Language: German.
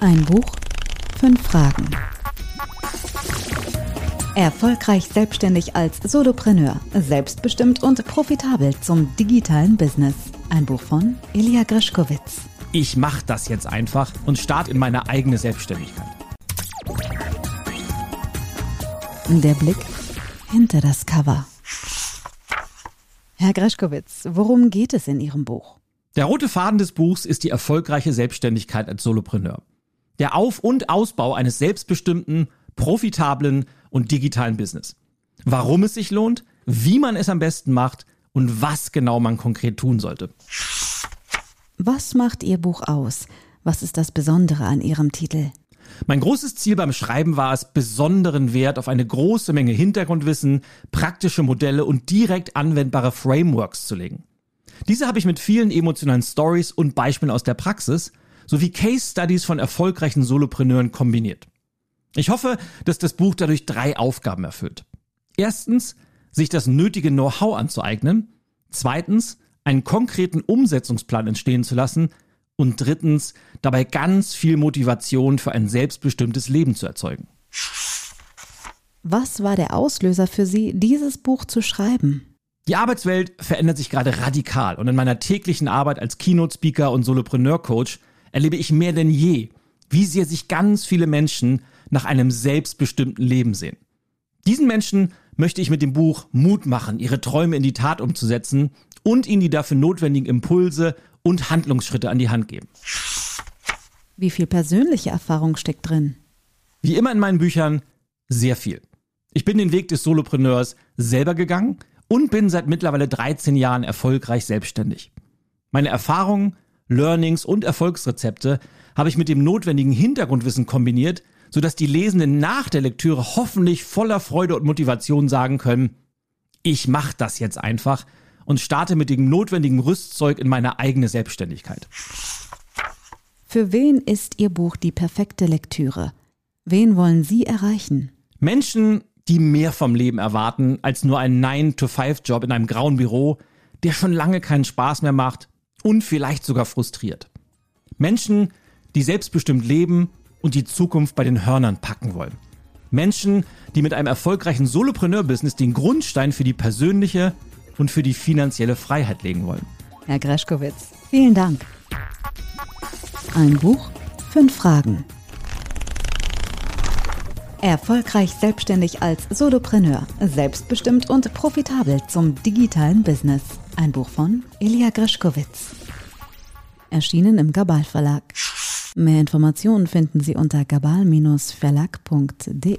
Ein Buch, fünf Fragen. Erfolgreich selbstständig als Solopreneur, selbstbestimmt und profitabel zum digitalen Business. Ein Buch von Ilya Greschkowitz. Ich mache das jetzt einfach und starte in meine eigene Selbstständigkeit. Der Blick hinter das Cover. Herr Greschkowitz, worum geht es in Ihrem Buch? Der rote Faden des Buchs ist die erfolgreiche Selbstständigkeit als Solopreneur. Der Auf- und Ausbau eines selbstbestimmten, profitablen und digitalen Business. Warum es sich lohnt, wie man es am besten macht und was genau man konkret tun sollte. Was macht Ihr Buch aus? Was ist das Besondere an Ihrem Titel? Mein großes Ziel beim Schreiben war es, besonderen Wert auf eine große Menge Hintergrundwissen, praktische Modelle und direkt anwendbare Frameworks zu legen. Diese habe ich mit vielen emotionalen Stories und Beispielen aus der Praxis sowie Case Studies von erfolgreichen Solopreneuren kombiniert. Ich hoffe, dass das Buch dadurch drei Aufgaben erfüllt. Erstens, sich das nötige Know-how anzueignen. Zweitens, einen konkreten Umsetzungsplan entstehen zu lassen. Und drittens, dabei ganz viel Motivation für ein selbstbestimmtes Leben zu erzeugen. Was war der Auslöser für Sie, dieses Buch zu schreiben? Die Arbeitswelt verändert sich gerade radikal und in meiner täglichen Arbeit als Keynote-Speaker und Solopreneur-Coach erlebe ich mehr denn je, wie sehr sich ganz viele Menschen nach einem selbstbestimmten Leben sehen. Diesen Menschen möchte ich mit dem Buch Mut machen, ihre Träume in die Tat umzusetzen und ihnen die dafür notwendigen Impulse und Handlungsschritte an die Hand geben. Wie viel persönliche Erfahrung steckt drin? Wie immer in meinen Büchern, sehr viel. Ich bin den Weg des Solopreneurs selber gegangen und bin seit mittlerweile 13 Jahren erfolgreich selbstständig. Meine Erfahrungen, Learnings und Erfolgsrezepte habe ich mit dem notwendigen Hintergrundwissen kombiniert, sodass die Lesenden nach der Lektüre hoffentlich voller Freude und Motivation sagen können, ich mache das jetzt einfach und starte mit dem notwendigen Rüstzeug in meine eigene Selbstständigkeit. Für wen ist Ihr Buch die perfekte Lektüre? Wen wollen Sie erreichen? Menschen, die mehr vom Leben erwarten als nur einen 9-to-5-Job in einem grauen Büro, der schon lange keinen Spaß mehr macht und vielleicht sogar frustriert. Menschen, die selbstbestimmt leben und die Zukunft bei den Hörnern packen wollen. Menschen, die mit einem erfolgreichen Solopreneur-Business den Grundstein für die persönliche und für die finanzielle Freiheit legen wollen. Herr Greschkowitz, vielen Dank. Ein Buch, fünf Fragen. Erfolgreich selbstständig als Solopreneur, selbstbestimmt und profitabel zum digitalen Business. Ein Buch von Ilya Greschkowitz. Erschienen im Gabal Verlag. Mehr Informationen finden Sie unter gabal-verlag.de.